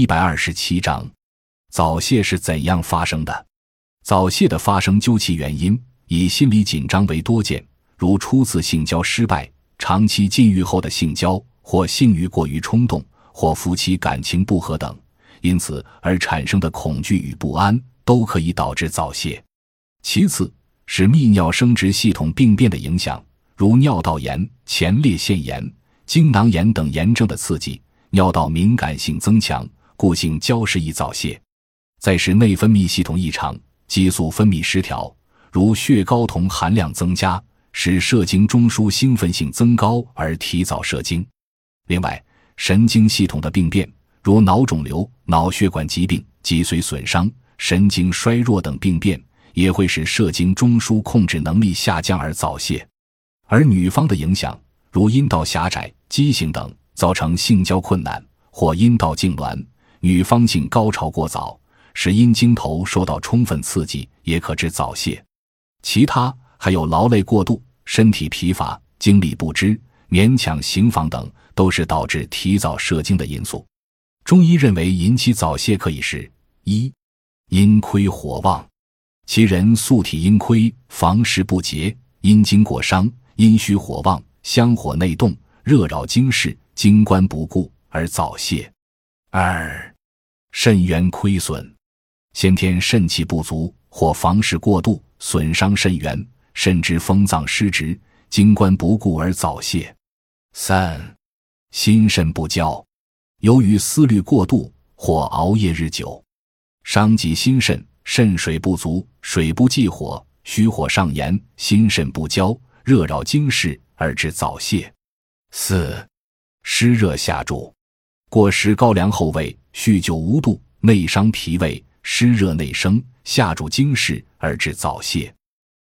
一百二十七章，早泄是怎样发生的？早泄的发生究其原因，以心理紧张为多见，如初次性交失败、长期禁欲后的性交，或性欲过于冲动，或夫妻感情不和等，因此而产生的恐惧与不安，都可以导致早泄。其次，是泌尿生殖系统病变的影响，如尿道炎、前列腺炎、精囊炎等炎症的刺激。尿道敏感性增强，故性交时易早泄；再是内分泌系统异常，激素分泌失调，如血睾酮含量增加，使射精中枢兴奋性增高而提早射精。另外，神经系统的病变，如脑肿瘤、脑血管疾病、脊髓损伤、神经衰弱等病变，也会使射精中枢控制能力下降而早泄。而女方的影响，如阴道狭窄、畸形等。造成性交困难或阴道痉挛，女方性高潮过早，使阴茎头受到充分刺激，也可致早泄。其他还有劳累过度、身体疲乏、精力不支、勉强行房等，都是导致提早射精的因素。中医认为，引起早泄可以是：一、阴亏火旺，其人素体阴亏，房事不节，阴经过伤，阴虚火旺，香火内动，热扰经室。精关不顾而早泄。二、肾元亏损，先天肾气不足或房事过度，损伤肾元，甚至封脏失职，精关不顾而早泄。三、心肾不交，由于思虑过度或熬夜日久，伤及心肾，肾水不足，水不济火，虚火上炎，心肾不交，热扰经室而致早泄。四。湿热下注，过食高粱后味，酗酒无度，内伤脾胃，湿热内生，下注经室而致早泄。